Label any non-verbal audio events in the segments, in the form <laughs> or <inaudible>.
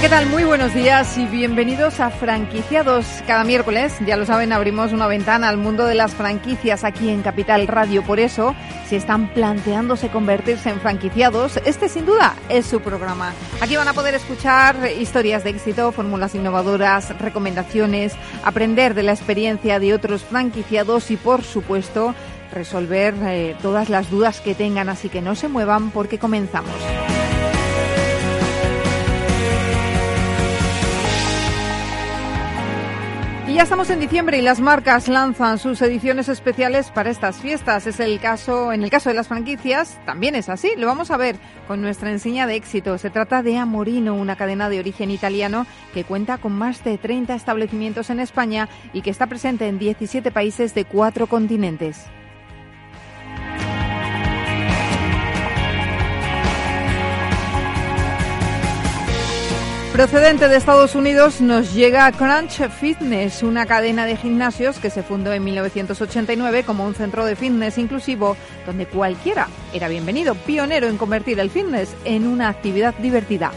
¿Qué tal? Muy buenos días y bienvenidos a Franquiciados. Cada miércoles, ya lo saben, abrimos una ventana al mundo de las franquicias aquí en Capital Radio. Por eso, si están planteándose convertirse en franquiciados, este sin duda es su programa. Aquí van a poder escuchar historias de éxito, fórmulas innovadoras, recomendaciones, aprender de la experiencia de otros franquiciados y, por supuesto, resolver eh, todas las dudas que tengan. Así que no se muevan porque comenzamos. Y ya estamos en diciembre y las marcas lanzan sus ediciones especiales para estas fiestas. Es el caso, en el caso de las franquicias, también es así. Lo vamos a ver con nuestra enseña de éxito. Se trata de Amorino, una cadena de origen italiano que cuenta con más de 30 establecimientos en España y que está presente en 17 países de cuatro continentes. Procedente de Estados Unidos nos llega Crunch Fitness, una cadena de gimnasios que se fundó en 1989 como un centro de fitness inclusivo donde cualquiera era bienvenido, pionero en convertir el fitness en una actividad divertida.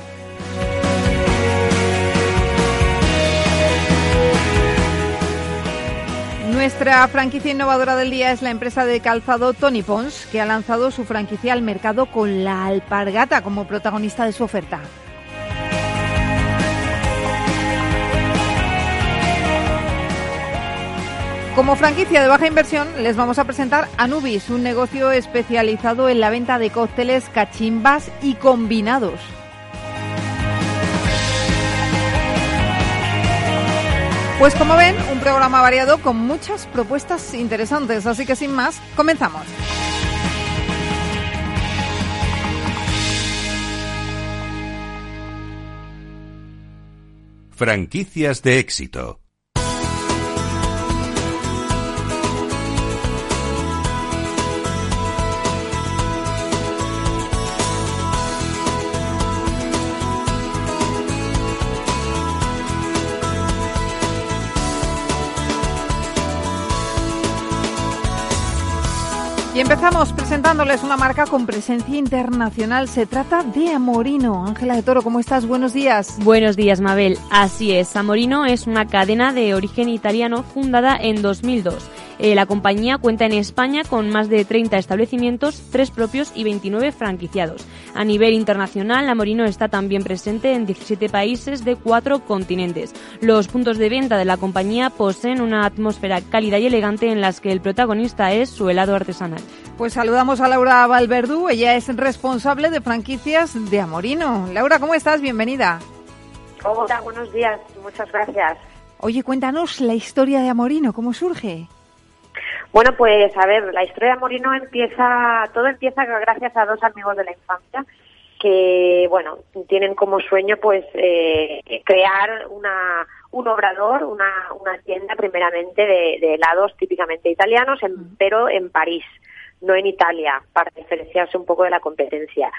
Nuestra franquicia innovadora del día es la empresa de calzado Tony Pons, que ha lanzado su franquicia al mercado con la alpargata como protagonista de su oferta. Como franquicia de baja inversión, les vamos a presentar Anubis, un negocio especializado en la venta de cócteles, cachimbas y combinados. Pues como ven, un programa variado con muchas propuestas interesantes, así que sin más, comenzamos. Franquicias de éxito. Y empezamos presentándoles una marca con presencia internacional. Se trata de Amorino. Ángela de Toro, ¿cómo estás? Buenos días. Buenos días, Mabel. Así es, Amorino es una cadena de origen italiano fundada en 2002 eh, la compañía cuenta en España con más de 30 establecimientos, 3 propios y 29 franquiciados. A nivel internacional, la Morino está también presente en 17 países de 4 continentes. Los puntos de venta de la compañía poseen una atmósfera cálida y elegante en las que el protagonista es su helado artesanal. Pues saludamos a Laura Valverdú, ella es responsable de franquicias de Amorino. Laura, ¿cómo estás? Bienvenida. Hola, buenos días, muchas gracias. Oye, cuéntanos la historia de Amorino, ¿cómo surge? Bueno, pues a ver, la historia de Morino empieza, todo empieza gracias a dos amigos de la infancia que, bueno, tienen como sueño pues eh, crear una, un obrador, una, una tienda primeramente de, helados típicamente italianos, pero en París, no en Italia, para diferenciarse un poco de la competencia.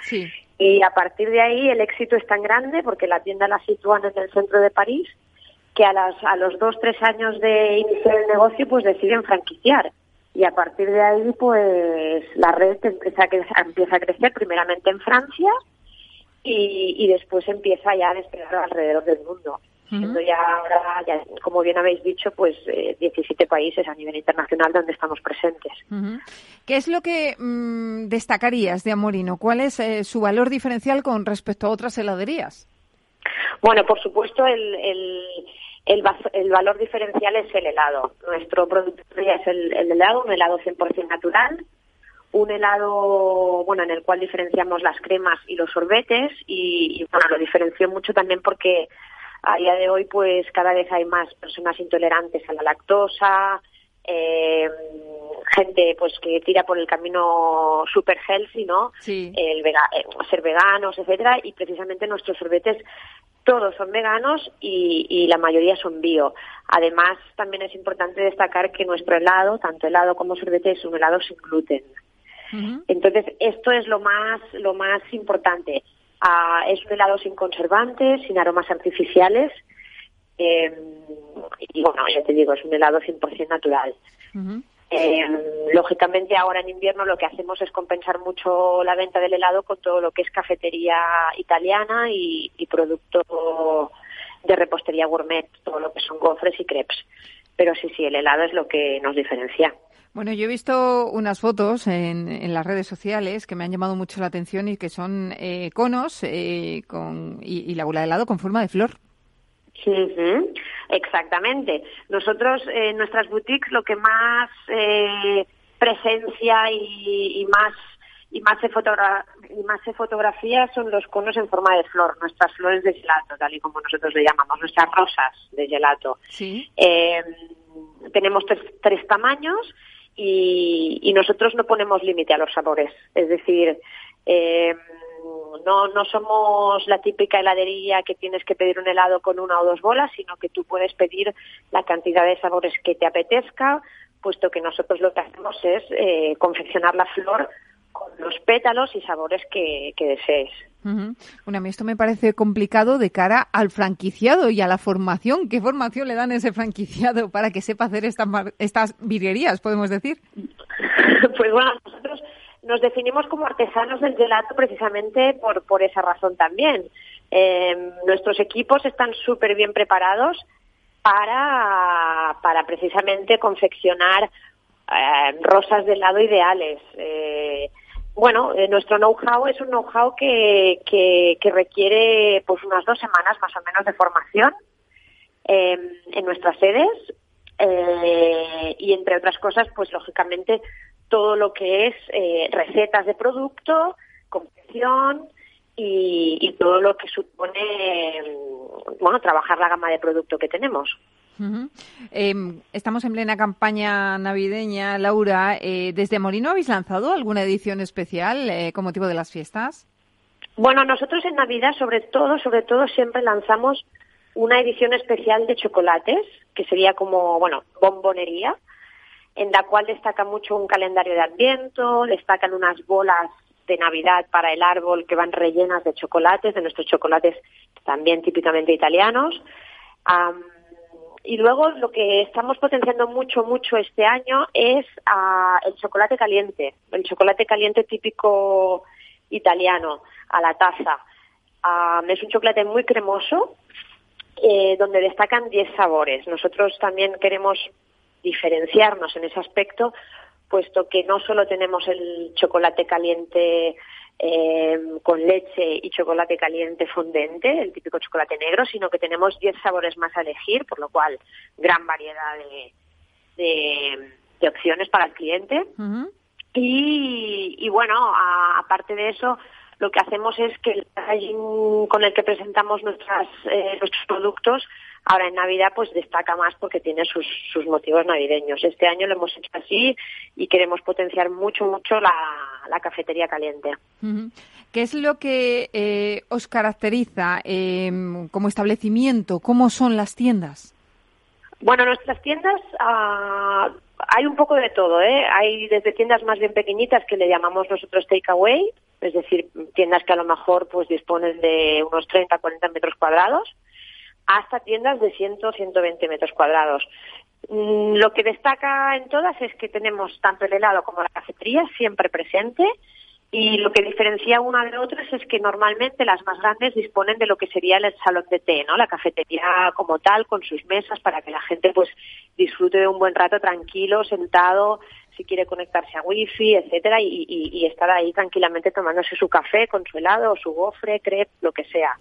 Y a partir de ahí el éxito es tan grande porque la tienda la sitúan en el centro de París que a, las, a los dos, tres años de iniciar el negocio pues deciden franquiciar y a partir de ahí pues la red empieza a, empieza a crecer primeramente en Francia y, después empieza ya a despegar alrededor del mundo. Siendo ya ahora, como bien habéis dicho, pues 17 eh, países a nivel internacional donde estamos presentes. ¿Qué es lo que mm, destacarías de Amorino? ¿Cuál es eh, su valor diferencial con respecto a otras heladerías? Bueno, por supuesto, el el, el, valor diferencial es el helado. Nuestro producto es el, helado, un helado 100% natural, un helado bueno en el cual diferenciamos las cremas y los sorbetes y, bueno lo diferenció mucho también porque a día de hoy pues cada vez hay más personas intolerantes a la lactosa eh, gente pues que tira por el camino super healthy no sí. el vega, eh, ser veganos etcétera y precisamente nuestros sorbetes todos son veganos y, la mayoría son bio. Además, también es importante destacar que nuestro helado, tanto helado como sorbete, es un helado sin gluten. Entonces, esto es lo más, lo más importante. Ah, es un helado sin conservantes, sin aromas artificiales. Eh, y bueno, ya te digo, es un helado 100% natural. Eh, lógicamente ahora en invierno lo que hacemos es compensar mucho la venta del helado con todo lo que es cafetería italiana y, producto de repostería gourmet, todo lo que son gofres y crepes. Pero sí, sí, el helado es lo que nos diferencia. Bueno, yo he visto unas fotos en, las redes sociales que me han llamado mucho la atención y que son eh, conos eh, con, y, la bola de helado con forma de flor. Exactamente. Nosotros en nuestras boutiques lo que más eh, presencia y, más y más se y más se fotografía son los conos en forma de flor, nuestras flores de gelato, tal y como nosotros le llamamos, nuestras rosas de gelato. Sí. Eh, tenemos tres, tamaños y, y, nosotros no ponemos límite a los sabores. Es decir, no, no somos la típica heladería que tienes que pedir un helado con una o dos bolas, sino que tú puedes pedir la cantidad de sabores que te apetezca, puesto que nosotros lo que hacemos es eh, confeccionar la flor con los pétalos y sabores que, desees. Bueno, a mí esto me parece complicado de cara al franquiciado y a la formación. ¿Qué formación le dan a ese franquiciado para que sepa hacer estas, estas virguerías, podemos decir? <laughs> pues bueno, nosotros nos definimos como artesanos del gelato precisamente por, por esa razón también. Eh, nuestros equipos están súper bien preparados para, para precisamente confeccionar eh, rosas de helado ideales. Eh, bueno, nuestro know-how es un know-how que, que, requiere pues unas dos semanas más o menos de formación en nuestras sedes y entre otras cosas, pues lógicamente todo lo que es eh, recetas de producto, confección y, todo lo que supone, mm, bueno, trabajar la gama de producto que tenemos. Em, estamos en plena campaña navideña, Laura. Eh, ¿Desde Molino habéis lanzado alguna edición especial eh, con motivo de las fiestas? Bueno, nosotros en Navidad, sobre todo, sobre todo, siempre lanzamos una edición especial de chocolates, que sería como, bueno, bombonería, en la cual destaca mucho un calendario de Adviento, destacan unas bolas de Navidad para el árbol que van rellenas de chocolates, de nuestros chocolates también típicamente italianos. y luego lo que estamos potenciando mucho, mucho este año es ah, el chocolate caliente, el chocolate caliente típico italiano a la taza. es un chocolate muy cremoso, eh, donde destacan 10 sabores. Nosotros también queremos diferenciarnos en ese aspecto, puesto que no solo tenemos el chocolate caliente eh, con leche y chocolate caliente fondente, el típico chocolate negro, sino que tenemos 10 sabores más a elegir, por lo cual gran variedad de, de, opciones para el cliente. y, bueno, aparte de eso, lo que hacemos es que el packaging con el que presentamos nuestras, eh, nuestros productos Ahora en Navidad pues destaca más porque tiene sus, sus motivos navideños. Este año lo hemos hecho así y queremos potenciar mucho, mucho la, cafetería caliente. ¿Qué es lo que eh, os caracteriza eh, como establecimiento? ¿Cómo son las tiendas? Bueno, nuestras tiendas ah, hay un poco de todo, ¿eh? Hay desde tiendas más bien pequeñitas que le llamamos nosotros takeaway, es decir, tiendas que a lo mejor pues disponen de unos 30, 40 metros cuadrados, hasta tiendas de 100 120 metros cuadrados. Mm, lo que destaca en todas es que tenemos tanto el helado como la cafetería siempre presente y lo que diferencia una de otras es que normalmente las más grandes disponen de lo que sería el salón de té, ¿no? La cafetería como tal, con sus mesas para que la gente pues disfrute de un buen rato tranquilo, sentado, si quiere conectarse a wifi, etcétera, y, estar ahí tranquilamente tomándose su café con su helado o su gofre, crepe, lo que sea.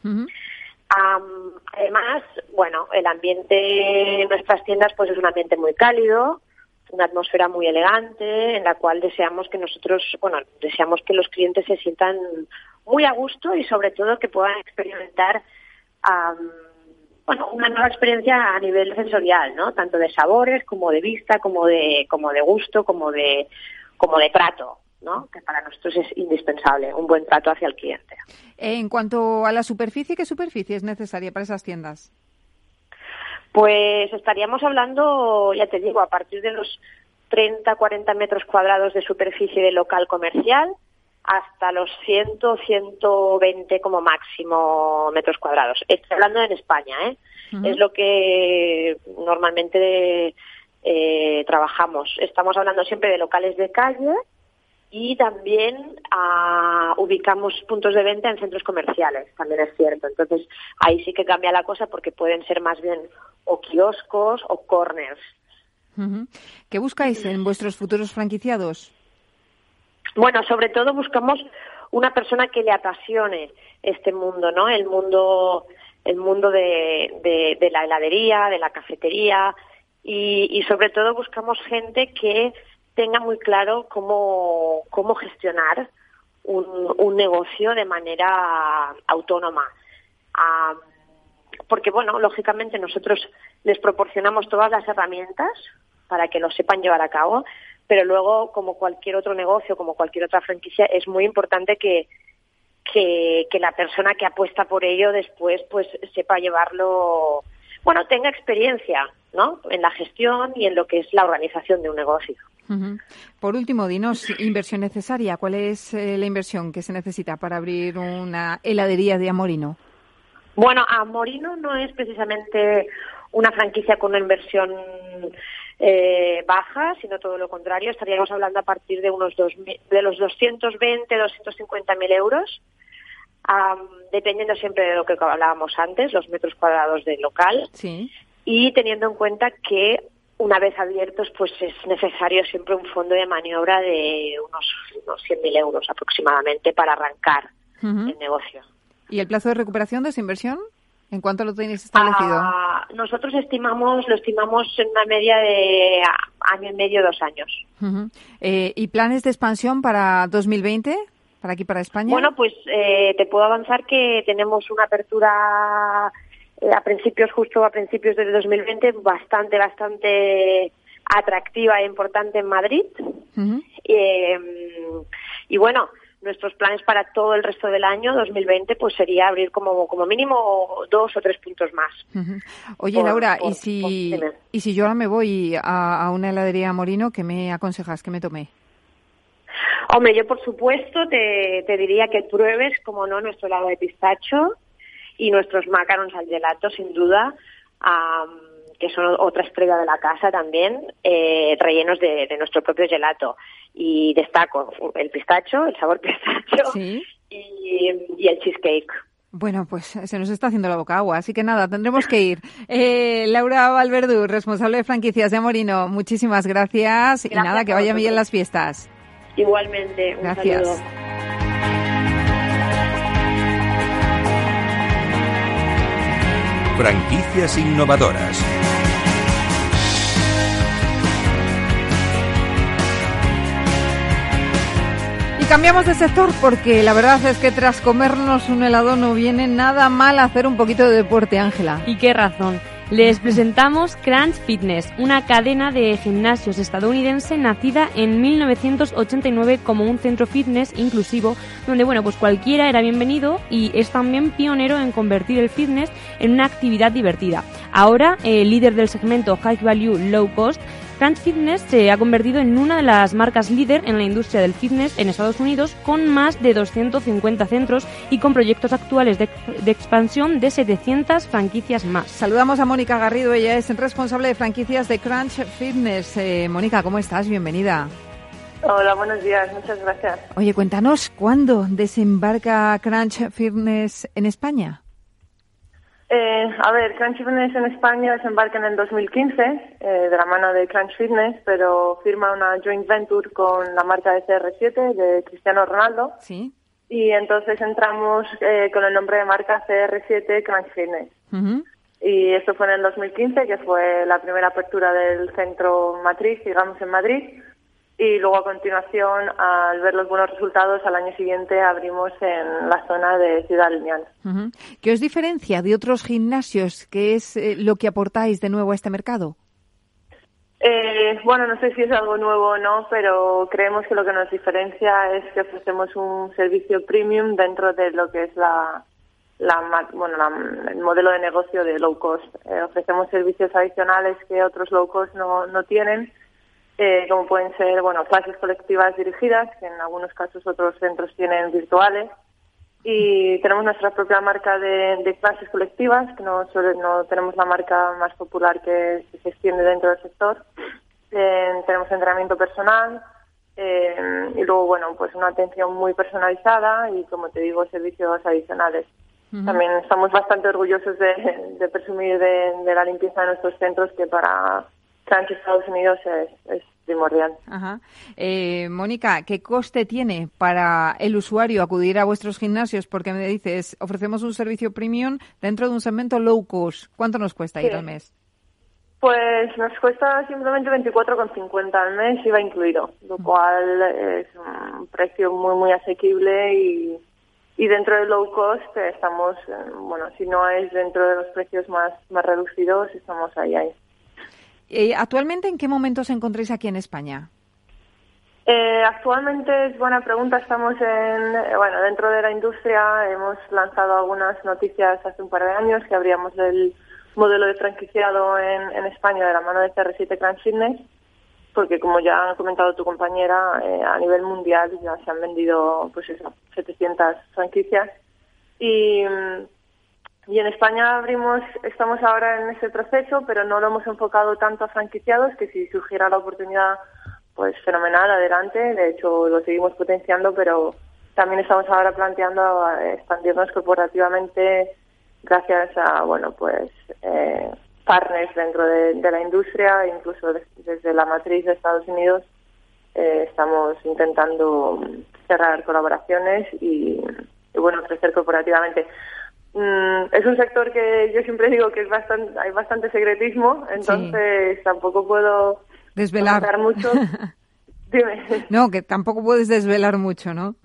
Además, bueno, el ambiente en nuestras tiendas pues es un ambiente muy cálido, una atmósfera muy elegante en la cual deseamos que nosotros, bueno, deseamos que los clientes se sientan muy a gusto y sobre todo que puedan experimentar bueno, una nueva experiencia a nivel sensorial, ¿no? Tanto de sabores como de vista, como de como de gusto, como de como de trato. ¿no? que para nosotros es indispensable, un buen trato hacia el cliente. En cuanto a la superficie, ¿qué superficie es necesaria para esas tiendas? Pues estaríamos hablando, ya te digo, a partir de los 30, 40 metros cuadrados de superficie de local comercial hasta los 100, 120 como máximo metros cuadrados. Estoy hablando en España, ¿eh? Es lo que normalmente eh, trabajamos. Estamos hablando siempre de locales de calle y también ah, ubicamos puntos de venta en centros comerciales, también es cierto. Entonces ahí sí que cambia la cosa porque pueden ser más bien o kioscos o corners. ¿Qué buscáis en vuestros futuros franquiciados? Bueno, sobre todo buscamos una persona que le apasione este mundo, ¿no? El mundo, el mundo de, de, la heladería, de la cafetería y, y, sobre todo buscamos gente que tenga muy claro cómo, cómo gestionar un, un negocio de manera autónoma. porque, bueno, lógicamente nosotros les proporcionamos todas las herramientas para que lo sepan llevar a cabo, pero luego, como cualquier otro negocio, como cualquier otra franquicia, es muy importante que, que, que la persona que apuesta por ello después pues sepa llevarlo, bueno, tenga experiencia, ¿no? En la gestión y en lo que es la organización de un negocio. Por último, dinos, inversión necesaria. ¿Cuál es eh, la inversión que se necesita para abrir una heladería de Amorino? Bueno, Amorino no es precisamente una franquicia con una inversión eh, baja, sino todo lo contrario. Estaríamos hablando a partir de unos dos, de los 220, 250 mil euros, dependiendo siempre de lo que hablábamos antes, los metros cuadrados del local. Sí. Y teniendo en cuenta que una vez abiertos, pues es necesario siempre un fondo de maniobra de unos, unos 100.000 euros aproximadamente para arrancar el negocio. ¿Y el plazo de recuperación de esa inversión? ¿En cuánto lo tenéis establecido? Ah, nosotros estimamos, lo estimamos en una media de año y medio, dos años. Eh, ¿Y planes de expansión para 2020? ¿Para aquí, para España? Bueno, pues eh, te puedo avanzar que tenemos una apertura eh, a principios, justo a principios del 2020, bastante, bastante atractiva e importante en Madrid. y bueno, nuestros planes para todo el resto del año 2020 pues sería abrir como como mínimo dos o tres puntos más. Oye Laura, y si y si yo ahora me voy a, una heladería Morino, ¿qué me aconsejas que me tome? Hombre, yo por supuesto te, te diría que pruebes, como no, nuestro helado de pistacho y nuestros macarons al gelato, sin duda que son otra estrella de la casa también, eh, rellenos de, nuestro propio gelato. Y destaco el pistacho, el sabor <laughs> pistacho y, el cheesecake. Bueno, pues se nos está haciendo la boca agua, así que nada, tendremos que ir. <laughs> Eh, Laura Valverdú, responsable de franquicias de Morino, muchísimas gracias, y nada, que vaya bien las fiestas. Igualmente, un gracias. Franquicias innovadoras. Cambiamos de sector porque la verdad es que tras comernos un helado no viene nada mal hacer un poquito de deporte, Ángela. ¿Y qué razón? Les presentamos Crunch Fitness, una cadena de gimnasios estadounidense nacida en 1989 como un centro fitness inclusivo donde bueno, pues cualquiera era bienvenido y es también pionero en convertir el fitness en una actividad divertida. Ahora, el líder del segmento High Value Low Cost Crunch Fitness se ha convertido en una de las marcas líder en la industria del fitness en Estados Unidos con más de 250 centros y con proyectos actuales de, expansión de 700 franquicias más. Saludamos a Mónica Garrido, ella es responsable de franquicias de Crunch Fitness. Eh, Mónica, ¿cómo estás? Bienvenida. Hola, buenos días, muchas gracias. Oye, cuéntanos, ¿cuándo desembarca Crunch Fitness en España? Eh, a ver, Crunch Fitness en España desembarca en el 2015 eh, de la mano de Crunch Fitness, pero firma una joint venture con la marca de CR7 de Cristiano Ronaldo. Sí. Y entonces entramos eh, con el nombre de marca CR7 Crunch Fitness. Y esto fue en el 2015, que fue la primera apertura del centro matriz, digamos, en Madrid y luego a continuación, al ver los buenos resultados, al año siguiente abrimos en la zona de Ciudad Lineal. ¿Qué os diferencia de otros gimnasios? ¿Qué es eh, lo que aportáis de nuevo a este mercado? Eh, bueno, no sé si es algo nuevo o no, pero creemos que lo que nos diferencia es que ofrecemos un servicio premium dentro de lo que es la, la, bueno, el modelo de negocio de low cost. Eh, ofrecemos servicios adicionales que otros low cost no, no tienen, eh, como pueden ser bueno, clases colectivas dirigidas, que en algunos casos otros centros tienen virtuales, y tenemos nuestra propia marca de, clases colectivas, que no, no tenemos la marca más popular que, se extiende dentro del sector. Eh, tenemos entrenamiento personal y luego, bueno, pues una atención muy personalizada y, como te digo, servicios adicionales. También estamos bastante orgullosos de, presumir de, la limpieza de nuestros centros, que para Francia y Estados Unidos es, primordial. Ajá. Eh, Mónica, ¿qué coste tiene para el usuario acudir a vuestros gimnasios? Porque me dices, ofrecemos un servicio premium dentro de un segmento low cost. ¿Cuánto nos cuesta ir al mes? Pues nos cuesta simplemente 24,50 al mes, iba incluido, lo cual es un precio muy, muy asequible y y dentro del low cost estamos, eh, bueno, si no es dentro de los precios más, más reducidos, estamos ahí, ahí. Eh, ¿Actualmente en qué momento os encontráis aquí en España? Eh, actualmente es buena pregunta. Estamos en, eh, bueno, dentro de la industria hemos lanzado algunas noticias hace un par de años que abríamos el modelo de franquiciado en, España de la mano de CR7 Grand Fitness porque como ya ha comentado tu compañera, eh, a nivel mundial ya se han vendido pues eso, 700 franquicias y, y en España abrimos, estamos ahora en ese proceso, pero no lo hemos enfocado tanto a franquiciados, que si surgiera la oportunidad, pues fenomenal, adelante, de hecho lo seguimos potenciando, pero también estamos ahora planteando expandirnos corporativamente gracias a, bueno, pues eh, partners dentro de, la industria, incluso desde la matriz de Estados Unidos, eh, estamos intentando cerrar colaboraciones y, bueno, crecer corporativamente. Mm, es un sector que yo siempre digo que es bastante, hay bastante secretismo, entonces tampoco puedo desvelar mucho. <laughs> Dime. No, que tampoco puedes desvelar mucho, ¿no?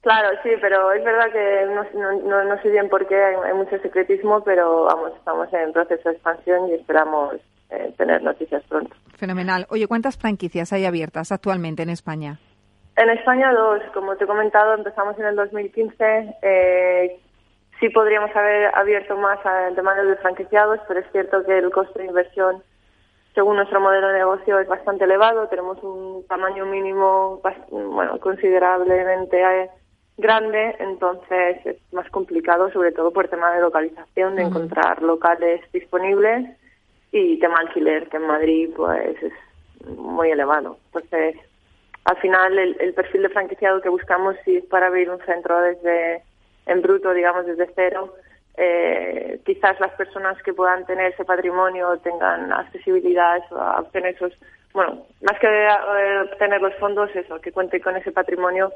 Claro, sí, pero es verdad que no, no, sé bien por qué hay, mucho secretismo, pero vamos, estamos en proceso de expansión y esperamos eh, tener noticias pronto. Fenomenal. Oye, ¿cuántas franquicias hay abiertas actualmente en España? En España dos, como te he comentado, empezamos en el 2015. Eh, sí podríamos haber abierto más en temas de franquiciados, pero es cierto que el coste de inversión, según nuestro modelo de negocio, es bastante elevado. Tenemos un tamaño mínimo, bueno, considerablemente eh, grande, entonces es más complicado, sobre todo por tema de localización, de encontrar locales disponibles y tema alquiler, que en Madrid pues es muy elevado. Entonces, al final el, perfil de franquiciado que buscamos si es para abrir un centro desde en bruto, digamos, desde cero, eh, quizás las personas que puedan tener ese patrimonio tengan accesibilidad a obtener esos, bueno, más que eh, tener los fondos, eso, que cuente con ese patrimonio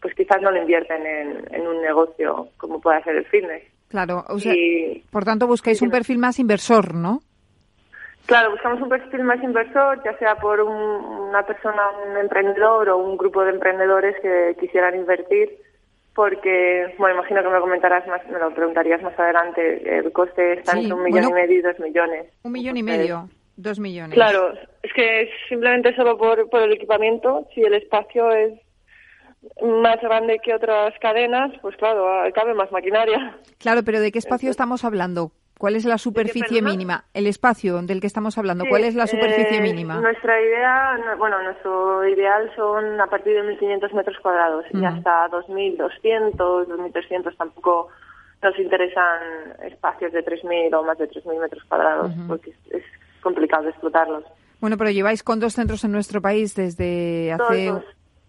pues quizás no lo invierten en, un negocio como puede ser el fitness. Claro, o sea, por tanto buscáis un perfil más inversor, ¿no? Claro, buscamos un perfil más inversor, ya sea por una persona, un emprendedor o un grupo de emprendedores que quisieran invertir, porque, bueno, imagino que me comentarás más, me lo preguntarías más adelante, el coste está entre un millón y medio y dos millones. Un millón y medio, dos millones. Claro, es que simplemente solo por, por el equipamiento, si el espacio es más grande que otras cadenas, pues claro, cabe más maquinaria. Claro, pero ¿de qué espacio estamos hablando? ¿Cuál es la superficie mínima? El espacio del que estamos hablando, ¿cuál es la superficie eh, mínima? Nuestra idea, bueno, nuestro ideal son a partir de 1.500 metros cuadrados y hasta 2.200, 2.300 tampoco nos interesan espacios de 3.000 o más de 3.000 metros cuadrados porque es, complicado explotarlos. Bueno, pero lleváis con dos centros en nuestro país desde hace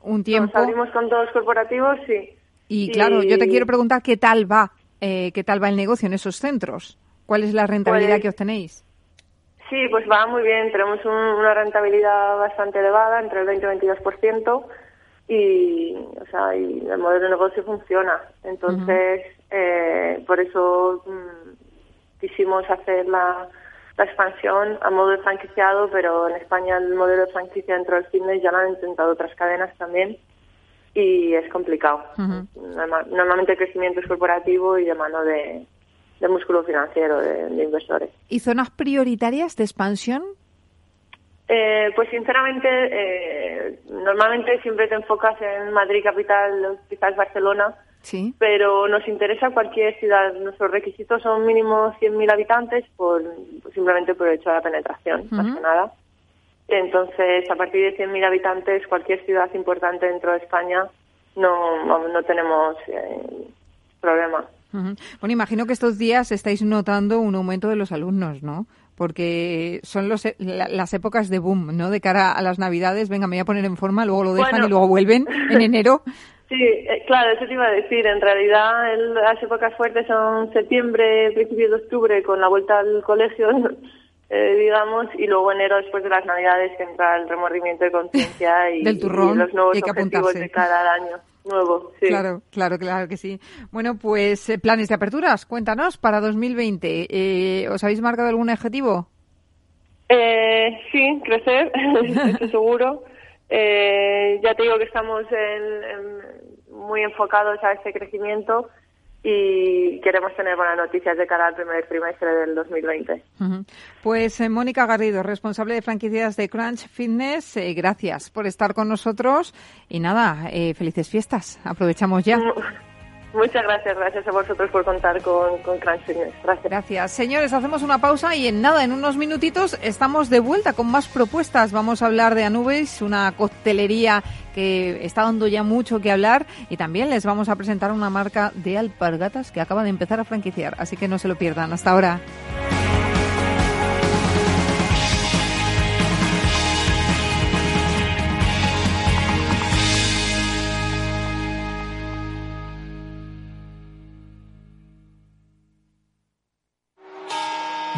un tiempo. Nos abrimos con todos corporativos, sí. Y, claro, yo te quiero preguntar qué tal va, eh, qué tal va el negocio en esos centros. ¿Cuál es la rentabilidad pues que obtenéis? Sí, pues va muy bien. Tenemos una rentabilidad bastante elevada, entre el 20 y el 22%, y, o sea, y el modelo de negocio funciona. Entonces, eh, por eso mm, quisimos hacer la, la expansión a modo de franquiciado, pero en España el modelo de franquicia dentro del fitness ya lo han intentado otras cadenas también y es complicado. Normalmente el crecimiento es corporativo y de mano de, músculo financiero de, inversores. ¿Y zonas prioritarias de expansión? Eh, pues sinceramente, eh, normalmente siempre te enfocas en Madrid capital, quizás Barcelona, sí. pero nos interesa cualquier ciudad. Nuestros requisitos son mínimo 100.000 habitantes, por simplemente por el hecho de la penetración, más que nada. Entonces, a partir de 100.000 habitantes, cualquier ciudad importante dentro de España, no, no tenemos eh, problema. Bueno, imagino que estos días estáis notando un aumento de los alumnos, ¿no? Porque son los, e, las épocas de boom, ¿no? De cara a las Navidades, venga, me voy a poner en forma, luego lo dejan y luego vuelven en enero. <laughs> Sí, eh, claro, eso te iba a decir. En realidad, las épocas fuertes son septiembre, principios de octubre, con la vuelta al colegio, <laughs> eh, digamos, y luego enero, después de las Navidades, que entra el remordimiento de conciencia <laughs> y, los nuevos objetivos de cada año nuevo. Sí. Claro, claro, claro que sí. Bueno, pues eh, planes de aperturas, cuéntanos para 2020. Eh, ¿Os habéis marcado algún objetivo? Eh, sí, crecer, <laughs> estoy <laughs> seguro. Eh, ya te digo que estamos muy enfocados a ese crecimiento y queremos tener buenas noticias de cara al primer trimestre del 2020. Pues eh, Mónica Garrido, responsable de franquicias de Crunch Fitness, eh, gracias por estar con nosotros y nada, eh, felices fiestas. Aprovechamos ya. <laughs> Muchas gracias, gracias a vosotros por contar con, con Gracias. Gracias. Señores, hacemos una pausa y en nada, en unos minutitos, estamos de vuelta con más propuestas. Vamos a hablar de Anubis, una coctelería que está dando ya mucho que hablar y también les vamos a presentar una marca de alpargatas que acaba de empezar a franquiciar, así que no se lo pierdan. Hasta ahora.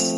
you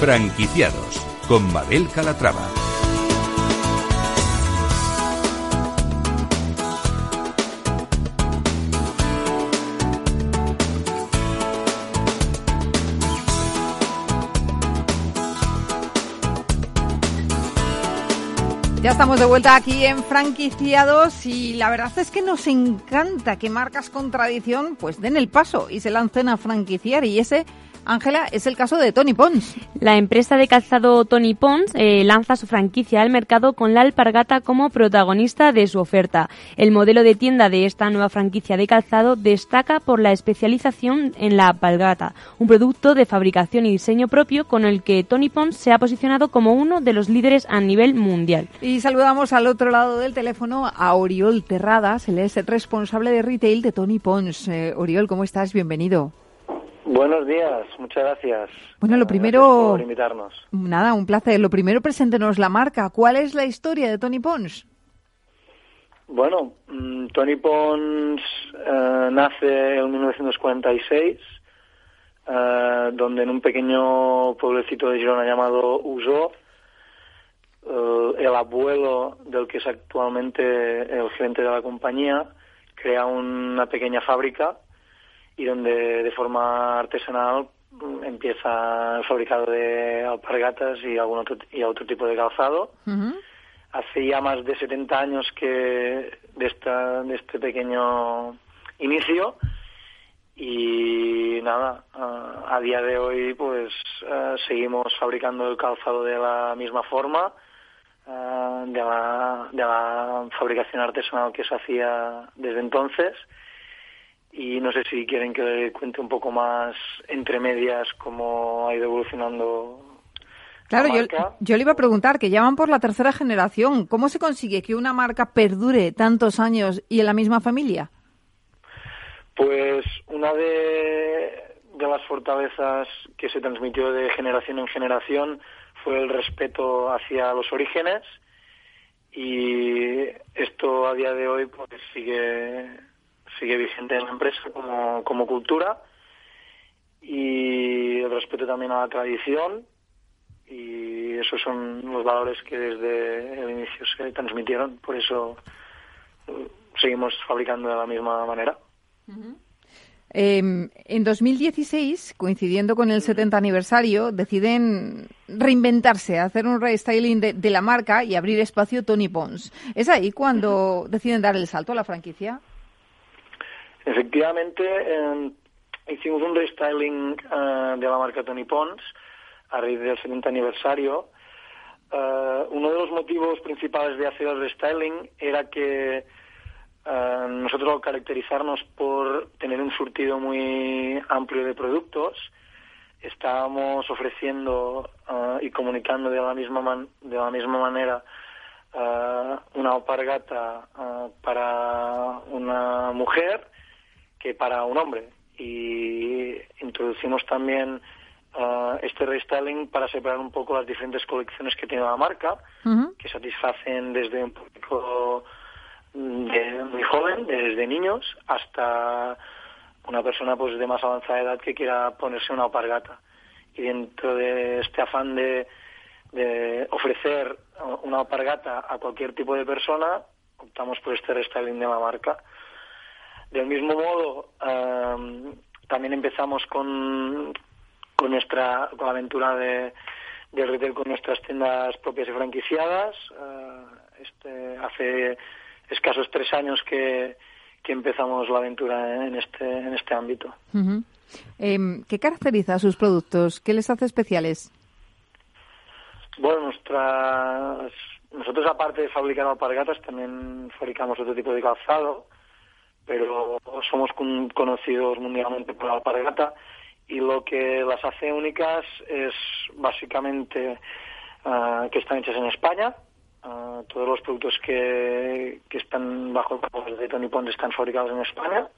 Franquiciados con Mabel Calatrava. Ya estamos de vuelta aquí en Franquiciados y la verdad es que nos encanta que marcas con tradición pues den el paso y se lancen a franquiciar y ese Ángela, es el caso de Tony Pons. La empresa de calzado Tony Pons eh, lanza su franquicia al mercado con la alpargata como protagonista de su oferta. El modelo de tienda de esta nueva franquicia de calzado destaca por la especialización en la alpargata, un producto de fabricación y diseño propio con el que Tony Pons se ha posicionado como uno de los líderes a nivel mundial. Y saludamos al otro lado del teléfono a Oriol Terradas, él es el responsable de retail de Tony Pons. Eh, Oriol, ¿cómo estás? Bienvenido. Buenos días, muchas gracias. Bueno, lo primero. por invitarnos. Nada, un placer. Lo primero, preséntenos la marca. ¿Cuál es la historia de Tony Pons? Bueno, mm, Tony Pons eh, nace en 1946, eh, donde en un pequeño pueblecito de Girona llamado Uso, eh, el abuelo del que es actualmente el gerente de la compañía crea una pequeña fábrica y donde de forma artesanal mm, empieza el fabricado de alpargatas y algún otro y otro tipo de calzado. Hace ya más de 70 años que de esta de este pequeño inicio y nada, a día de hoy pues seguimos fabricando el calzado de la misma forma, de, la, de la fabricación artesanal que se hacía desde entonces y no sé si quieren que le cuente un poco más entre medias cómo ha ido evolucionando. Claro, yo, yo, le iba a preguntar, que ya van por la tercera generación, ¿cómo se consigue que una marca perdure tantos años y en la misma familia? Pues una de, de las fortalezas que se transmitió de generación en generación fue el respeto hacia los orígenes y esto a día de hoy pues sigue sigue vigente en la empresa como, como cultura y el respeto también a la tradición y esos son los valores que desde el inicio se transmitieron, por eso eh, seguimos fabricando de la misma manera. Em, en 2016, coincidiendo con el 70 aniversario, deciden reinventarse, hacer un restyling de, de la marca y abrir espacio Tony Pons. ¿Es ahí cuando deciden dar el salto a la franquicia? Efectivamente, eh, hicimos un restyling eh, de la marca Tony Pons a raíz del 70 aniversario. Eh, uno de los motivos principales de hacer el restyling era que nosotros al caracterizarnos por tener un surtido muy amplio de productos, estábamos ofreciendo y comunicando de la misma de la misma manera una alpargata para una mujer que para un hombre. Y introducimos también uh, este restyling para separar un poco las diferentes colecciones que tiene la marca, que satisfacen desde un público de muy joven, desde niños, hasta una persona pues de más avanzada edad que quiera ponerse una alpargata. Y dentro de este afán de, de ofrecer una alpargata a cualquier tipo de persona, optamos por este restyling de la marca. Del mismo modo, también empezamos con, con nuestra con la aventura de, de retail con nuestras tiendas propias y franquiciadas. Eh, este, hace escasos tres años que, que empezamos la aventura en este, en este ámbito. Em, ¿Qué caracteriza a sus productos? ¿Qué les hace especiales? Bueno, nuestras, nosotros aparte de fabricar alpargatas también fabricamos otro tipo de calzado pero somos conocidos mundialmente por la alpargata y lo que las hace únicas es básicamente ah, que están hechas en España. Ah, todos los productos que, que están bajo el de Tony Pond están fabricados en España,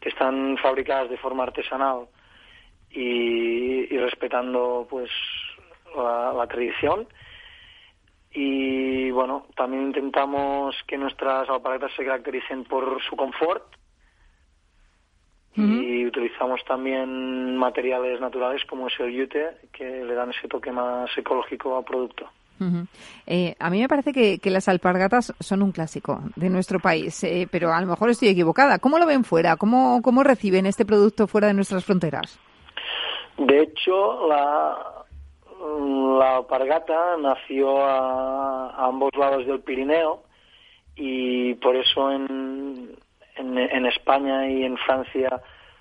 que están fabricadas de forma artesanal y, y respetando pues la tradición y bueno, también intentamos que nuestras alpargatas se caractericen por su confort y y utilizamos también materiales naturales como es el yute que le dan ese toque más ecológico al producto. Eh, a mí me parece que, las alpargatas son un clásico de nuestro país, eh, pero a lo mejor estoy equivocada. ¿Cómo lo ven fuera? ¿Cómo, cómo reciben este producto fuera de nuestras fronteras? De hecho, la, la alpargata nació a, ambos lados del Pirineo y por eso en, en, España y en Francia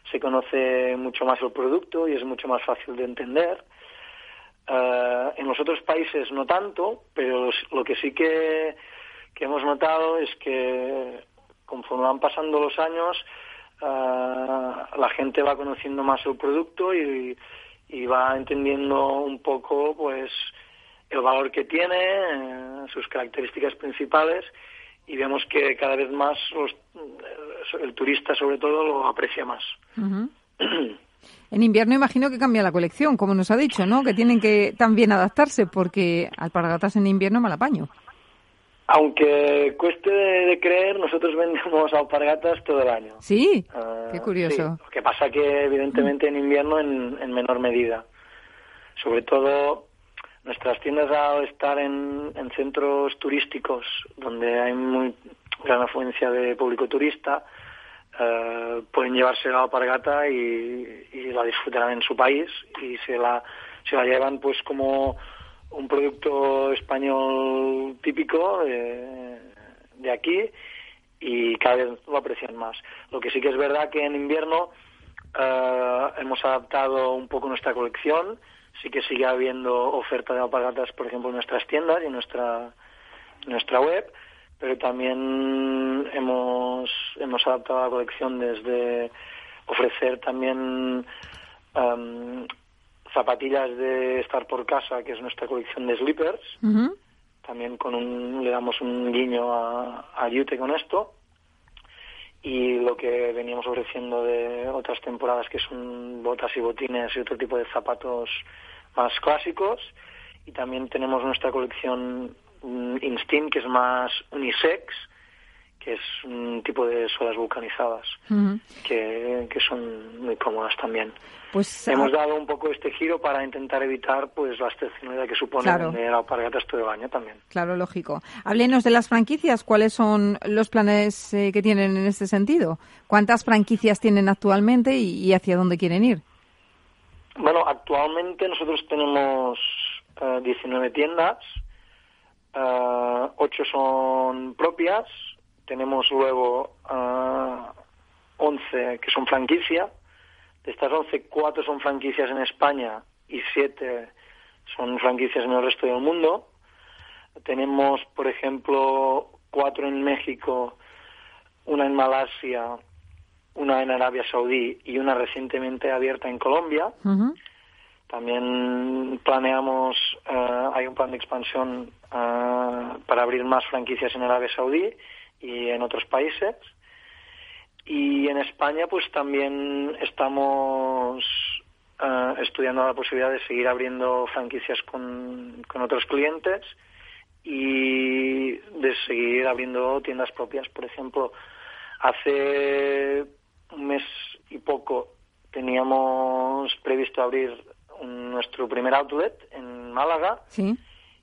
se conoce mucho más el producto y es mucho más fácil de entender. Eh, en los otros países no tanto, pero lo que sí que, que hemos notado es que conforme van pasando los años, eh, la gente va conociendo más el producto y va entendiendo un poco pues el valor que tiene, eh, sus características principales y vemos que cada vez más el turista sobre todo lo aprecia más. <clears throat> En invierno imagino que cambia la colección, como nos ha dicho, ¿no? Que tienen que también adaptarse porque alpargatas en invierno mal apaño. Aunque cueste de, creer, nosotros <laughs> vendemos alpargatas todo el año. Sí, ah, qué curioso. Lo que pasa que evidentemente en invierno en, menor medida. Sobre todo nuestras tiendas al estar en, centros turísticos donde hay muy gran afluencia de público turista, eh, pueden llevarse la alpargata y, y, la disfrutarán en su país y se la, se la llevan pues como un producto español típico de, aquí y cada vez lo aprecian más. Lo que sí que es verdad que en invierno eh, hemos adaptado un poco nuestra colección, sí que sigue habiendo oferta de alpargatas, por ejemplo, en nuestras tiendas y en nuestra, nuestra web, pero también hemos, hemos adaptado la colección desde ofrecer también um, zapatillas de estar por casa, que es nuestra colección de slippers. También con un, le damos un guiño a, a Yute con esto. Y lo que veníamos ofreciendo de otras temporadas, que son botas y botines y otro tipo de zapatos más clásicos. Y también tenemos nuestra colección mm, Instinct, que es más unisex, que es un tipo de suelas vulcanizadas que, que, son muy cómodas también. Pues hemos ah, dado un poco este giro para intentar evitar pues la estacionalidad que supone claro. la alpargatas todo el año también. Claro, lógico. Háblenos de las franquicias. ¿Cuáles son los planes eh, que tienen en este sentido? ¿Cuántas franquicias tienen actualmente y, hacia dónde quieren ir? Bueno, actualmente nosotros tenemos 19 eh, tiendas, uh, eh, 8 son propias, tenemos luego uh, 11 que son franquicia. De estas 11, 4 son franquicias en España y 7 son franquicias en el resto del mundo. Tenemos, por ejemplo, 4 en México, una en Malasia, una en Arabia Saudí y una recientemente abierta en Colombia. También planeamos, uh, hay un plan de expansión uh, para abrir más franquicias en Arabia Saudí y en otros países. Y en España, pues también estamos uh, estudiando la posibilidad de seguir abriendo franquicias con, con otros clientes y de seguir abriendo tiendas propias. Por ejemplo, hace un mes y poco teníamos previsto abrir nuestro primer outlet en Málaga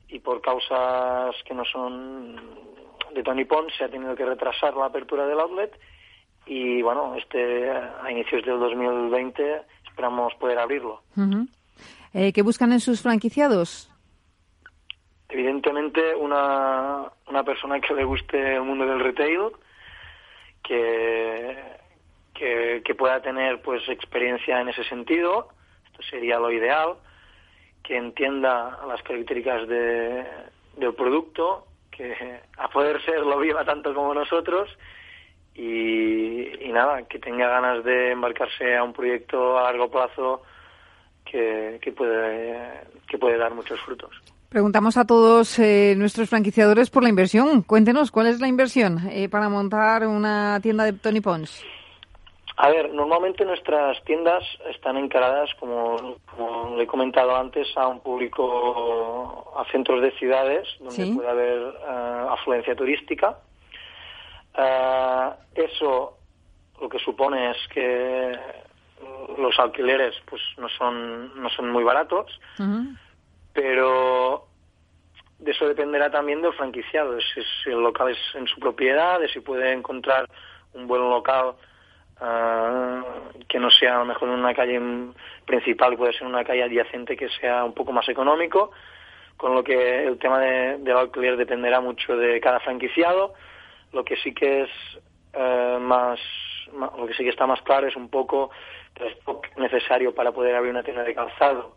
y por causas que no son de Tony Pond se ha tenido que retrasar la apertura del outlet y bueno, este a inicios del 2020 esperamos poder abrirlo. Eh, ¿Qué buscan en sus franquiciados? Evidentemente una, una persona que le guste el mundo del retail, que, que, que pueda tener pues experiencia en ese sentido, esto sería lo ideal, que entienda las características de, del producto, a poder ser lo viva tanto como nosotros y, nada, que tenga ganas de embarcarse a un proyecto a largo plazo que, que puede, que puede dar muchos frutos. Preguntamos a todos eh, nuestros franquiciadores por la inversión. Cuéntenos, ¿cuál es la inversión eh, para montar una tienda de Tony Pons? A ver, normalmente nuestras tiendas están encaradas, como, le he comentado antes, a un público, a centros de ciudades donde puede haber eh, afluencia turística. Uh, eso lo que supone es que los alquileres pues no son no son muy baratos pero de eso dependerá también del franquiciado de si, el local es en su propiedad de si puede encontrar un buen local ah, que no sea a lo mejor en una calle principal puede ser una calle adyacente que sea un poco más económico con lo que el tema de, del alquiler dependerá mucho de cada franquiciado lo que sí que es eh, más lo que sí que está más claro es un poco el stock necesario para poder abrir una tienda de calzado.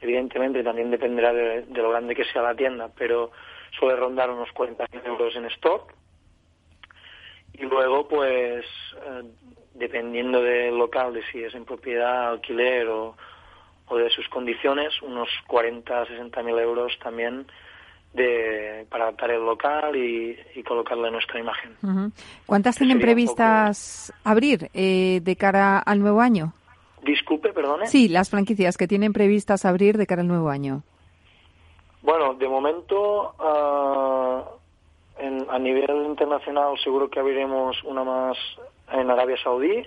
Evidentemente también dependerá de, lo grande que sea la tienda, pero suele rondar unos 40.000 euros en stock. Y luego, pues, eh, dependiendo del local, de si es en propiedad, alquiler o, o de sus condiciones, unos 40, 60 mil euros también de, para adaptar el local y, y colocarle nuestra imagen. ¿Cuántas tienen previstas abrir eh, de cara al nuevo año? Disculpe, perdone. Sí, las franquicias que tienen previstas abrir de cara al nuevo año. Bueno, de momento ah, a nivel internacional seguro que abriremos una más en Arabia Saudí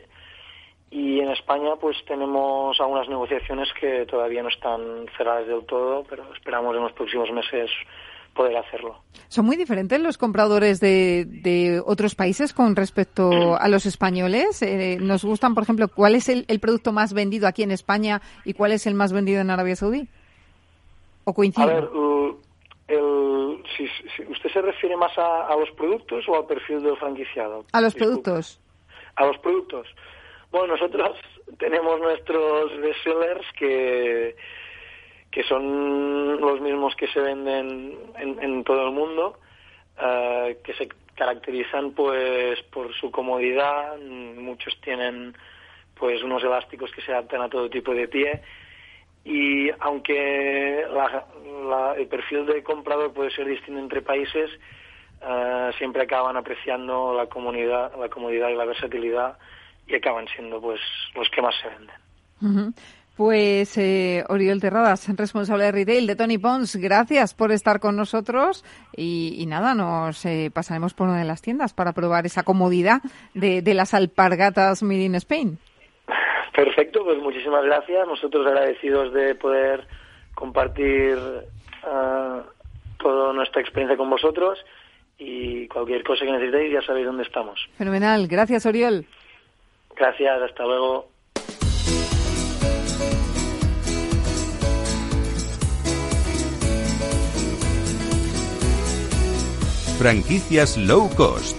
y en España pues tenemos algunas negociaciones que todavía no están cerradas del todo, pero esperamos en los próximos meses poder hacerlo. ¿Son muy diferentes los compradores de, otros países con respecto a los españoles? Eh, ¿Nos gustan, por ejemplo, cuál es el, producto más vendido aquí en España y cuál es el más vendido en Arabia Saudí? ¿O coincide? A ver, si, ¿usted se refiere más a, los productos o al perfil del franquiciado? A los productos. A los productos. Bueno, nosotros <laughs> tenemos nuestros bestsellers que que son los mismos que se venden en, todo el mundo, eh, que se caracterizan pues por su comodidad, muchos tienen pues unos elásticos que se adaptan a todo tipo de pie y aunque el perfil de comprador puede ser distinto entre países, eh, siempre acaban apreciando la comodidad, la comodidad y la versatilidad y acaban siendo pues los que más se venden. Pues eh, Oriol Terradas, responsable de retail de Tony Pons, gracias por estar con nosotros y, nada, nos eh, pasaremos por una de las tiendas para probar esa comodidad de, las alpargatas Made in Spain. Perfecto, pues muchísimas gracias. Nosotros agradecidos de poder compartir uh, toda nuestra experiencia con vosotros y cualquier cosa que necesitéis ya sabéis dónde estamos. Fenomenal, gracias Oriol. Gracias, hasta luego. Franquicias low cost.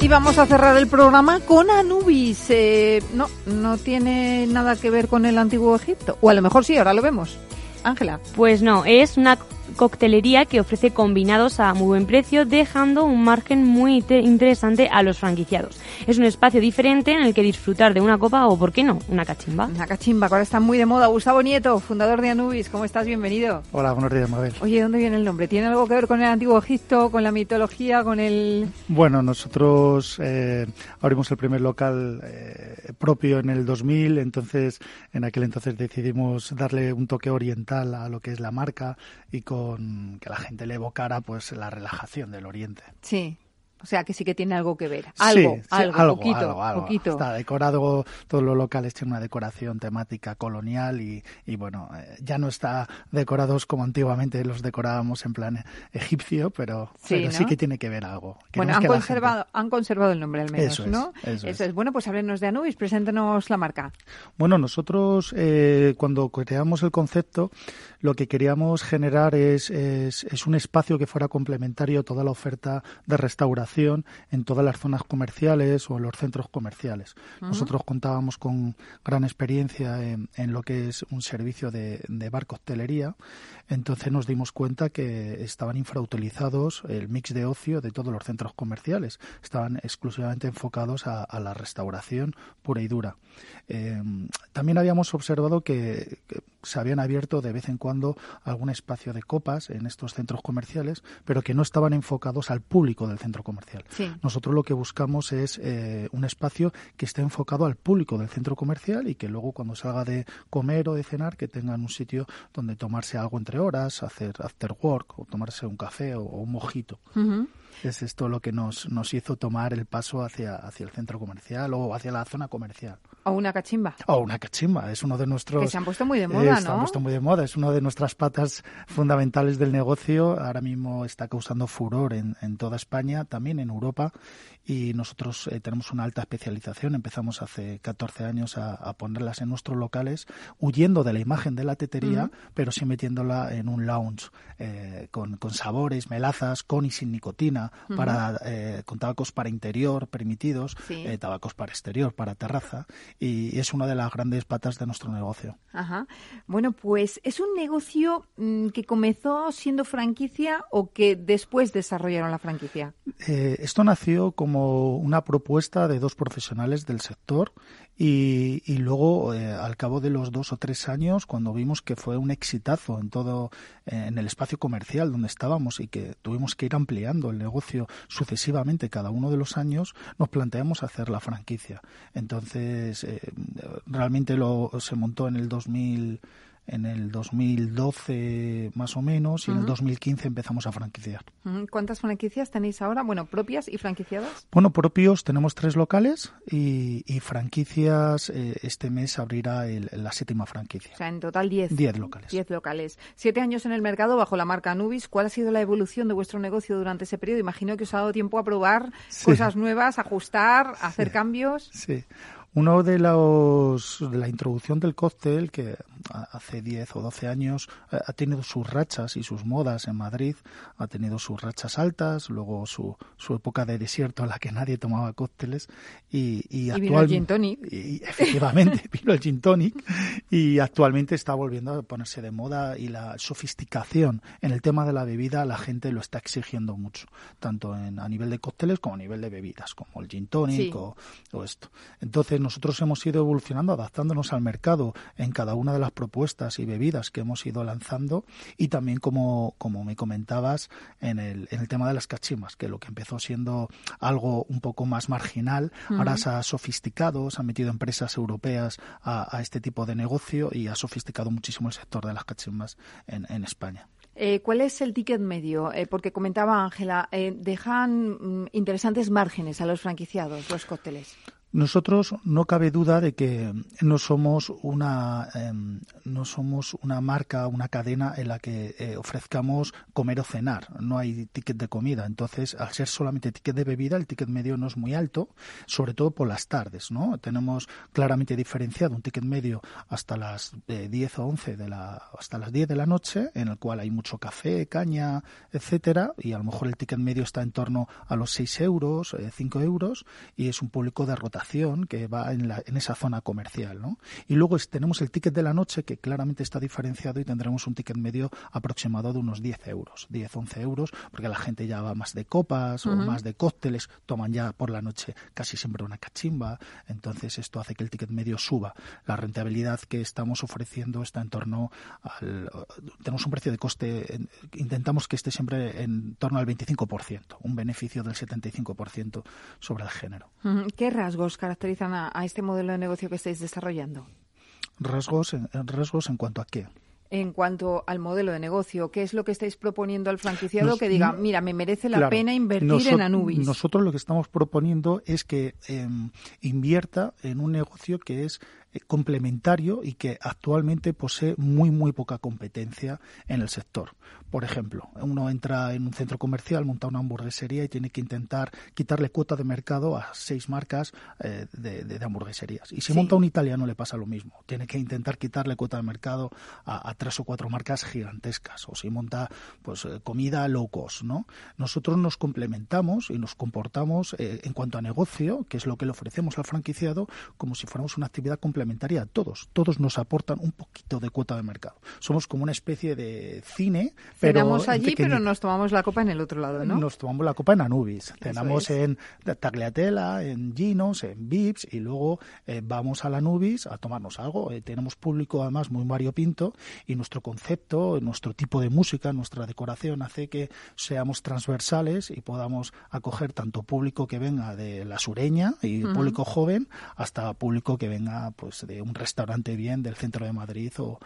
Y vamos a cerrar el programa con Anubis. Eh, no, no tiene nada que ver con el antiguo Egipto. O a lo mejor sí, ahora lo vemos. Ángela. Pues no, es una coctelería que ofrece combinados a muy buen precio, dejando un margen muy interesante a los franquiciados. Es un espacio diferente en el que disfrutar de una copa o, ¿por qué no?, una cachimba. Una cachimba, que ahora está muy de moda. Gustavo Nieto, fundador de Anubis, ¿cómo estás? Bienvenido. Hola, buenos días, Mabel. Oye, ¿dónde viene el nombre? ¿Tiene algo que ver con el antiguo Egipto, con la mitología, con el...? Bueno, nosotros eh, abrimos el primer local eh, propio en el 2000, entonces en aquel entonces decidimos darle un toque oriental a lo que es la marca y con que la gente le evocara pues la relajación del Oriente. Sí. O sea que sí que tiene algo que ver. Algo, algo, poquito, Está decorado, todos los locales tienen una decoración temática colonial y, y bueno, eh, ya no está decorados como antiguamente los decorábamos en plan egipcio, pero sí, que tiene que ver algo. bueno, han conservado, han conservado el nombre al menos, ¿no? eso, es. Bueno, pues háblenos de Anubis, preséntenos la marca. Bueno, nosotros eh, cuando creamos el concepto lo que queríamos generar es, es, un espacio que fuera complementario a toda la oferta de restauración en todas las zonas comerciales o en los centros comerciales. Nosotros contábamos con gran experiencia en, en, lo que es un servicio de, de bar coctelería, entonces nos dimos cuenta que estaban infrautilizados el mix de ocio de todos los centros comerciales, estaban exclusivamente enfocados a, la restauración pura y dura. Eh, también habíamos observado que se habían abierto de vez en cuando algún espacio de copas en estos centros comerciales, pero que no estaban enfocados al público del centro comercial. Nosotros lo que buscamos es eh, un espacio que esté enfocado al público del centro comercial y que luego cuando salga de comer o de cenar que tengan un sitio donde tomarse algo entre horas, hacer after work o tomarse un café o, un mojito. Es esto lo que nos, nos hizo tomar el paso hacia, hacia el centro comercial o hacia la zona comercial. O una cachimba. O una cachimba, es uno de nuestros... Que se han puesto muy de moda, ¿no? Se han puesto muy de moda, es una de nuestras patas fundamentales del negocio. Ahora mismo está causando furor en, en toda España, también en Europa, y nosotros eh, tenemos una alta especialización. Empezamos hace 14 años a, a, ponerlas en nuestros locales, huyendo de la imagen de la tetería, pero sí metiéndola en un lounge, eh, con, con, sabores, melazas, con y sin nicotina, para, eh, con tabacos para interior permitidos, sí. tabacos para exterior, para terraza y es una de las grandes patas de nuestro negocio. Ajá. Bueno, pues es un negocio mmm, que comenzó siendo franquicia o que después desarrollaron la franquicia. Eh, esto nació como una propuesta de dos profesionales del sector y, y luego, eh, al cabo de los dos o tres años, cuando vimos que fue un exitazo en todo, eh, en el espacio comercial donde estábamos y que tuvimos que ir ampliando el negocio sucesivamente cada uno de los años, nos planteamos hacer la franquicia. Entonces, eh, realmente lo, se montó en el 2000 en el 2012 más o menos y uh -huh. en el 2015 empezamos a franquiciar. Uh -huh. ¿Cuántas franquicias tenéis ahora? Bueno, propias y franquiciadas. Bueno, propios tenemos tres locales y, y franquicias eh, este mes abrirá el, la séptima franquicia. O sea, en total diez. Diez locales. Diez locales. Siete años en el mercado bajo la marca Nubis. ¿Cuál ha sido la evolución de vuestro negocio durante ese periodo? Imagino que os ha dado tiempo a probar sí. cosas nuevas, ajustar, hacer sí. cambios. Sí. Uno de los de la introducción del cóctel, que hace 10 o 12 años ha tenido sus rachas y sus modas en Madrid, ha tenido sus rachas altas, luego su, su época de desierto en la que nadie tomaba cócteles y, y, y actual, vino el gin tonic. Y, efectivamente, <laughs> vino el gin tonic y actualmente está volviendo a ponerse de moda y la sofisticación en el tema de la bebida la gente lo está exigiendo mucho, tanto en, a nivel de cócteles como a nivel de bebidas, como el gin tonic sí. o, o esto. Entonces, nosotros hemos ido evolucionando, adaptándonos al mercado en cada una de las propuestas y bebidas que hemos ido lanzando y también como, como me comentabas en el, en el tema de las cachimas, que lo que empezó siendo algo un poco más marginal, uh -huh. ahora se ha sofisticado, se han metido empresas europeas a, a, este tipo de negocio y ha sofisticado muchísimo el sector de las cachimas en, en España. Eh, ¿Cuál es el ticket medio? Eh, porque comentaba Ángela, eh, dejan mm, interesantes márgenes a los franquiciados, los cócteles. Nosotros no cabe duda de que no somos una eh, no somos una marca, una cadena en la que eh, ofrezcamos comer o cenar. No hay ticket de comida. Entonces, al ser solamente ticket de bebida, el ticket medio no es muy alto, sobre todo por las tardes, ¿no? Tenemos claramente diferenciado un ticket medio hasta las eh, 10 o 11 de la hasta las 10 de la noche, en el cual hay mucho café, caña, etcétera, y a lo mejor el ticket medio está en torno a los 6 euros, 5 euros, y es un público de rotación que va en, la, en esa zona comercial. ¿no? Y luego tenemos el ticket de la noche que claramente está diferenciado y tendremos un ticket medio aproximado de unos 10 euros, 10, 11 euros, porque la gente ya va más de copas uh -huh. o más de cócteles, toman ya por la noche casi siempre una cachimba, entonces esto hace que el ticket medio suba. La rentabilidad que estamos ofreciendo está en torno al... Tenemos un precio de coste, intentamos que esté siempre en torno al 25%, un beneficio del 75% sobre el género. ¿Qué rasgos caracterizan a, a, este modelo de negocio que estáis desarrollando? Rasgos en, rasgos en cuanto a qué? en cuanto al modelo de negocio? ¿Qué es lo que estáis proponiendo al franquiciado Nos, que diga, mira, me merece la claro, pena invertir nosotros, en Anubis? Nosotros lo que estamos proponiendo es que eh, invierta en un negocio que es eh, complementario y que actualmente posee muy muy poca competencia en el sector. Por ejemplo, uno entra en un centro comercial, monta una hamburguesería y tiene que intentar quitarle cuota de mercado a seis marcas eh, de, de, de, hamburgueserías. Y si sí. monta un italiano le pasa lo mismo. Tiene que intentar quitarle cuota de mercado a, a tres o cuatro marcas gigantescas. O si monta pues eh, comida low cost, ¿no? Nosotros nos complementamos y nos comportamos eh, en cuanto a negocio, que es lo que le ofrecemos al franquiciado, como si fuéramos una actividad complementaria a todos. Todos nos aportan un poquito de cuota de mercado. Somos como una especie de cine pero Cenamos allí, pero nos tomamos la copa en el otro lado, ¿no? Nos tomamos la copa en Anubis. Cenamos es. en Tagliatella, en Ginos, en Vips y luego eh, vamos a la Anubis a tomarnos algo. Eh, tenemos público además muy variopinto y nuestro concepto, nuestro tipo de música, nuestra decoración hace que seamos transversales y podamos acoger tanto público que venga de la sureña y uh -huh. público joven hasta público que venga pues de un restaurante bien del centro de Madrid o,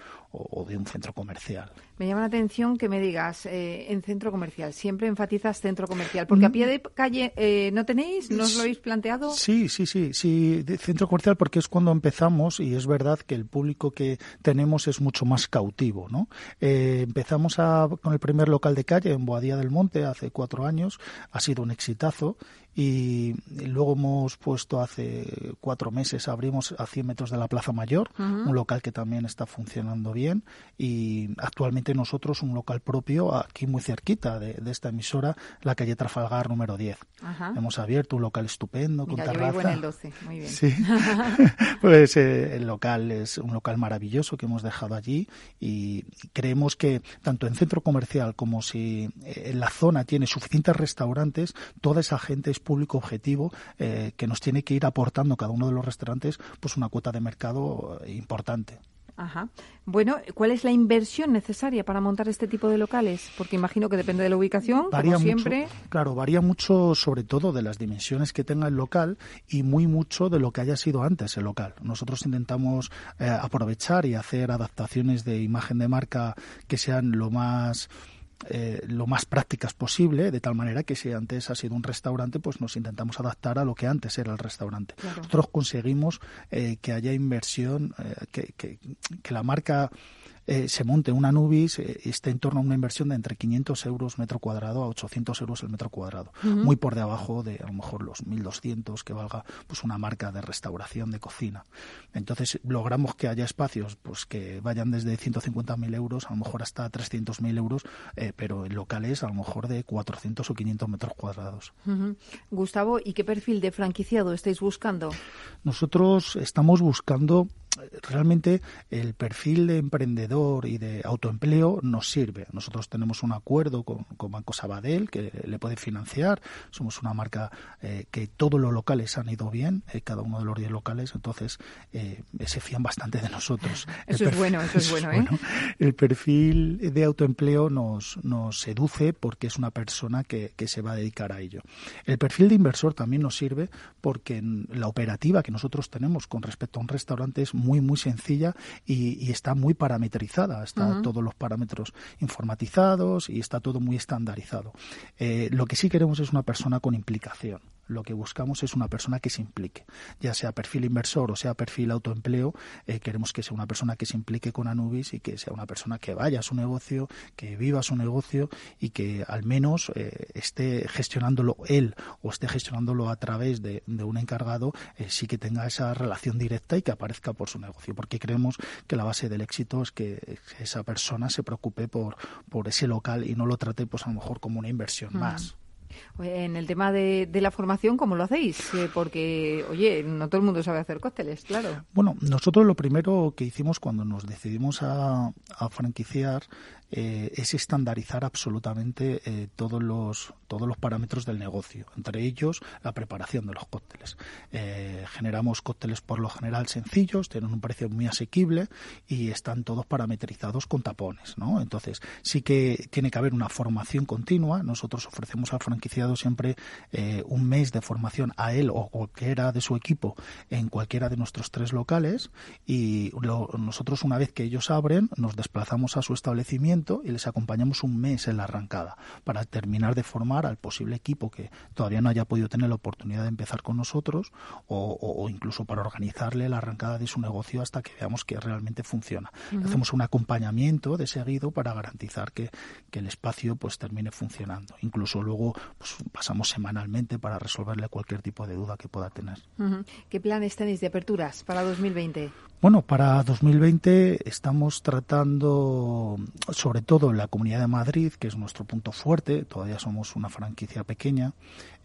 de un centro comercial. Me llama la atención que me digas eh, en centro comercial. Siempre enfatizas centro comercial, porque a pie de calle eh, no tenéis, no os lo habéis planteado. Sí, sí, sí, sí, de centro comercial porque es cuando empezamos y es verdad que el público que tenemos es mucho más cautivo, ¿no? Eh, empezamos a, con el primer local de calle en Boadía del Monte hace cuatro años, ha sido un exitazo y luego hemos puesto hace cuatro meses, abrimos a 100 metros de la Plaza Mayor, un local que también está funcionando bien y actualmente nosotros un local propio aquí muy cerquita de, esta emisora, la calle Trafalgar número 10. Hemos abierto un local estupendo con terraza. Yo vivo en el 12, muy bien. Sí, <laughs> <laughs> pues eh, el local es un local maravilloso que hemos dejado allí y creemos que tanto en centro comercial como si eh, en la zona tiene suficientes restaurantes, toda esa gente es público objetivo eh, que nos tiene que ir aportando cada uno de los restaurantes pues una cuota de mercado eh, importante. Ajá. Bueno, ¿cuál es la inversión necesaria para montar este tipo de locales? Porque imagino que depende de la ubicación, varía como siempre. Mucho, claro, varía mucho sobre todo de las dimensiones que tenga el local y muy mucho de lo que haya sido antes el local. Nosotros intentamos eh, aprovechar y hacer adaptaciones de imagen de marca que sean lo más eh, lo más prácticas posible, de tal manera que si antes ha sido un restaurante, pues nos intentamos adaptar a lo que antes era el restaurante. Nosotros conseguimos eh, que haya inversión, eh, que, que, que la marca eh, se monte una Nubis eh, esté en torno a una inversión de entre 500 euros metro cuadrado a 800 euros el metro cuadrado, muy por debajo de a lo mejor los 1.200 que valga pues una marca de restauración de cocina. Entonces logramos que haya espacios pues que vayan desde 150.000 euros a lo mejor hasta 300.000 euros, eh, pero en locales a lo mejor de 400 o 500 metros cuadrados. Gustavo, ¿y qué perfil de franquiciado estáis buscando? Nosotros estamos buscando realmente el perfil de emprendedor y de autoempleo nos sirve. Nosotros tenemos un acuerdo con, Banco Sabadell que le puede financiar. Somos una marca eh, que todos los locales han ido bien, eh, cada uno de los 10 locales, entonces eh, se fían bastante de nosotros. <laughs> Eso es bueno, eso es bueno. ¿eh? <laughs> El perfil de autoempleo nos, nos seduce porque es una persona que, que se va a dedicar a ello. El perfil de inversor también nos sirve porque la operativa que nosotros tenemos con respecto a un restaurante es muy, muy sencilla y, está muy parametrizada. Está todos los parámetros informatizados y está todo muy estandarizado. Eh, lo que sí queremos es una persona con implicación lo que buscamos es una persona que se implique, ya sea perfil inversor o sea perfil autoempleo, eh, queremos que sea una persona que se implique con Anubis y que sea una persona que vaya a su negocio, que viva su negocio y que al menos eh, esté gestionándolo él o esté gestionándolo a través de, un encargado, eh, sí que tenga esa relación directa y que aparezca por su negocio, porque creemos que la base del éxito es que esa persona se preocupe por, por ese local y no lo trate pues a lo mejor como una inversión más. En el tema de, la formación, ¿cómo lo hacéis? porque, oye, no todo el mundo sabe hacer cócteles, claro. Bueno, nosotros lo primero que hicimos cuando nos decidimos a, a franquiciar eh, es estandarizar absolutamente eh, todos los todos los parámetros del negocio, entre ellos la preparación de los cócteles. Eh, generamos cócteles por lo general sencillos, tienen un precio muy asequible y están todos parametrizados con tapones, ¿no? Entonces sí que tiene que haber una formación continua. Nosotros ofrecemos al franquiciado siempre un mes de formación a él o cualquiera de su equipo en cualquiera de nuestros tres locales y nosotros una vez que ellos abren nos desplazamos a su establecimiento y les acompañamos un mes en la arrancada para terminar de formar al posible equipo que todavía no haya podido tener la oportunidad de empezar con nosotros o, incluso para organizarle la arrancada de su negocio hasta que veamos que realmente funciona. Hacemos un acompañamiento de seguido para garantizar que, el espacio pues termine funcionando. Incluso luego pues, pasamos semanalmente para resolverle cualquier tipo de duda que pueda tener. ¿Qué planes tenéis de aperturas para 2020? Bueno, para 2020 estamos tratando, sobre todo en la Comunidad de Madrid, que es nuestro punto fuerte, todavía somos una franquicia pequeña,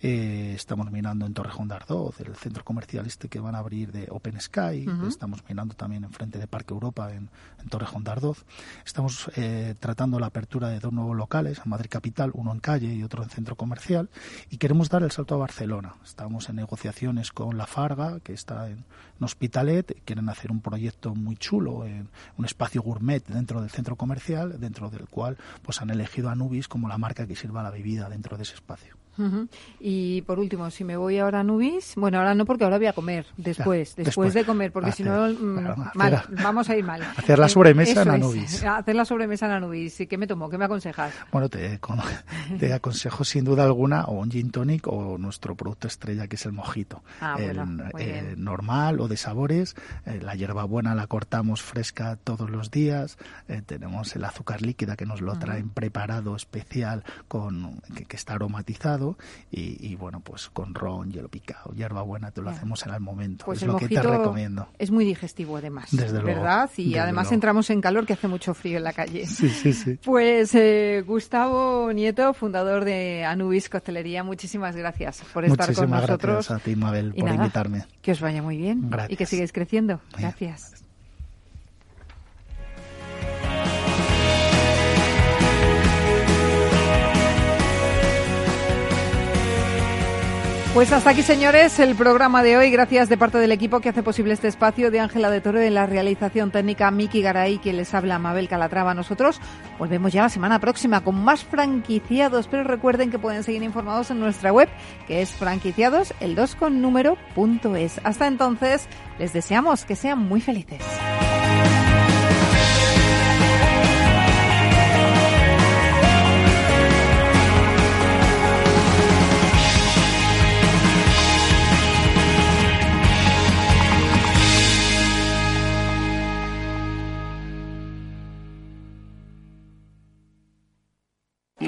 eh, estamos mirando en Torrejón de Ardoz, el centro comercial este que van a abrir de Open Sky, estamos mirando también enfrente de Parque Europa en, Torrejón de Ardoz, estamos eh, tratando la apertura de dos nuevos locales, en Madrid Capital, uno en calle y otro en centro comercial, y queremos dar el salto a Barcelona. Estamos en negociaciones con La Farga, que está en, en Hospitalet, quieren hacer un proyecto muy chulo, en un espacio gourmet dentro del centro comercial, dentro del cual pues han elegido a Nubis como la marca que sirva la bebida dentro de ese espacio. Y por último, si me voy ahora a Nubis, bueno, ahora no porque ahora voy a comer, después, después, de comer, porque si no, mm, mal, vamos a ir mal. Hacer la sobremesa en Anubis. <laughs> hacer la sobremesa en Anubis. ¿Y qué me tomo? ¿Qué me aconsejas? Bueno, te, te aconsejo sin duda alguna o un gin tonic o nuestro producto estrella que es el mojito. Ah, eh, normal o de sabores. Eh, la hierbabuena la cortamos fresca todos los días. Eh, tenemos el azúcar líquida que nos lo traen preparado especial con que, está aromatizado y, bueno pues con ron, hielo picado, hierbabuena te lo hacemos en el momento. Pues es lo que te recomiendo. Es muy digestivo además. Desde ¿verdad? y además entramos en calor que hace mucho frío en la calle. Sí, sí, sí. Pues Gustavo Nieto, fundador de Anubis Costelería, muchísimas gracias por estar con nosotros. Gracias a ti, Mabel, por invitarme. Que os vaya muy bien y que sigáis creciendo. Gracias. Pues hasta aquí, señores, el programa de hoy. Gracias de parte del equipo que hace posible este espacio de Ángela de Toro de la realización técnica Miki Garay, que les habla Mabel Calatrava. Nosotros volvemos ya la semana próxima con más franquiciados, pero recuerden que pueden seguir informados en nuestra web, que es franquiciados, el 2 con número es. Hasta entonces, les deseamos que sean muy felices.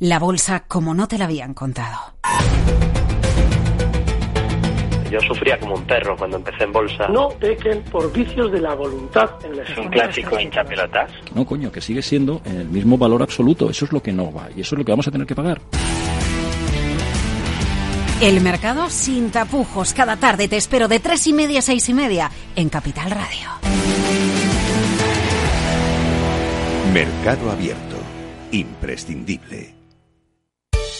La bolsa como no te la habían contado. Yo sufría como un perro cuando empecé en bolsa. No pequen por vicios de la voluntad en Es un clásico hincha pelotas. No, coño, que sigue siendo el mismo valor absoluto. Eso es lo que no va y eso es lo que vamos a tener que pagar. El mercado sin tapujos. Cada tarde te espero de tres y media a seis y media en Capital Radio. Mercado abierto. Imprescindible.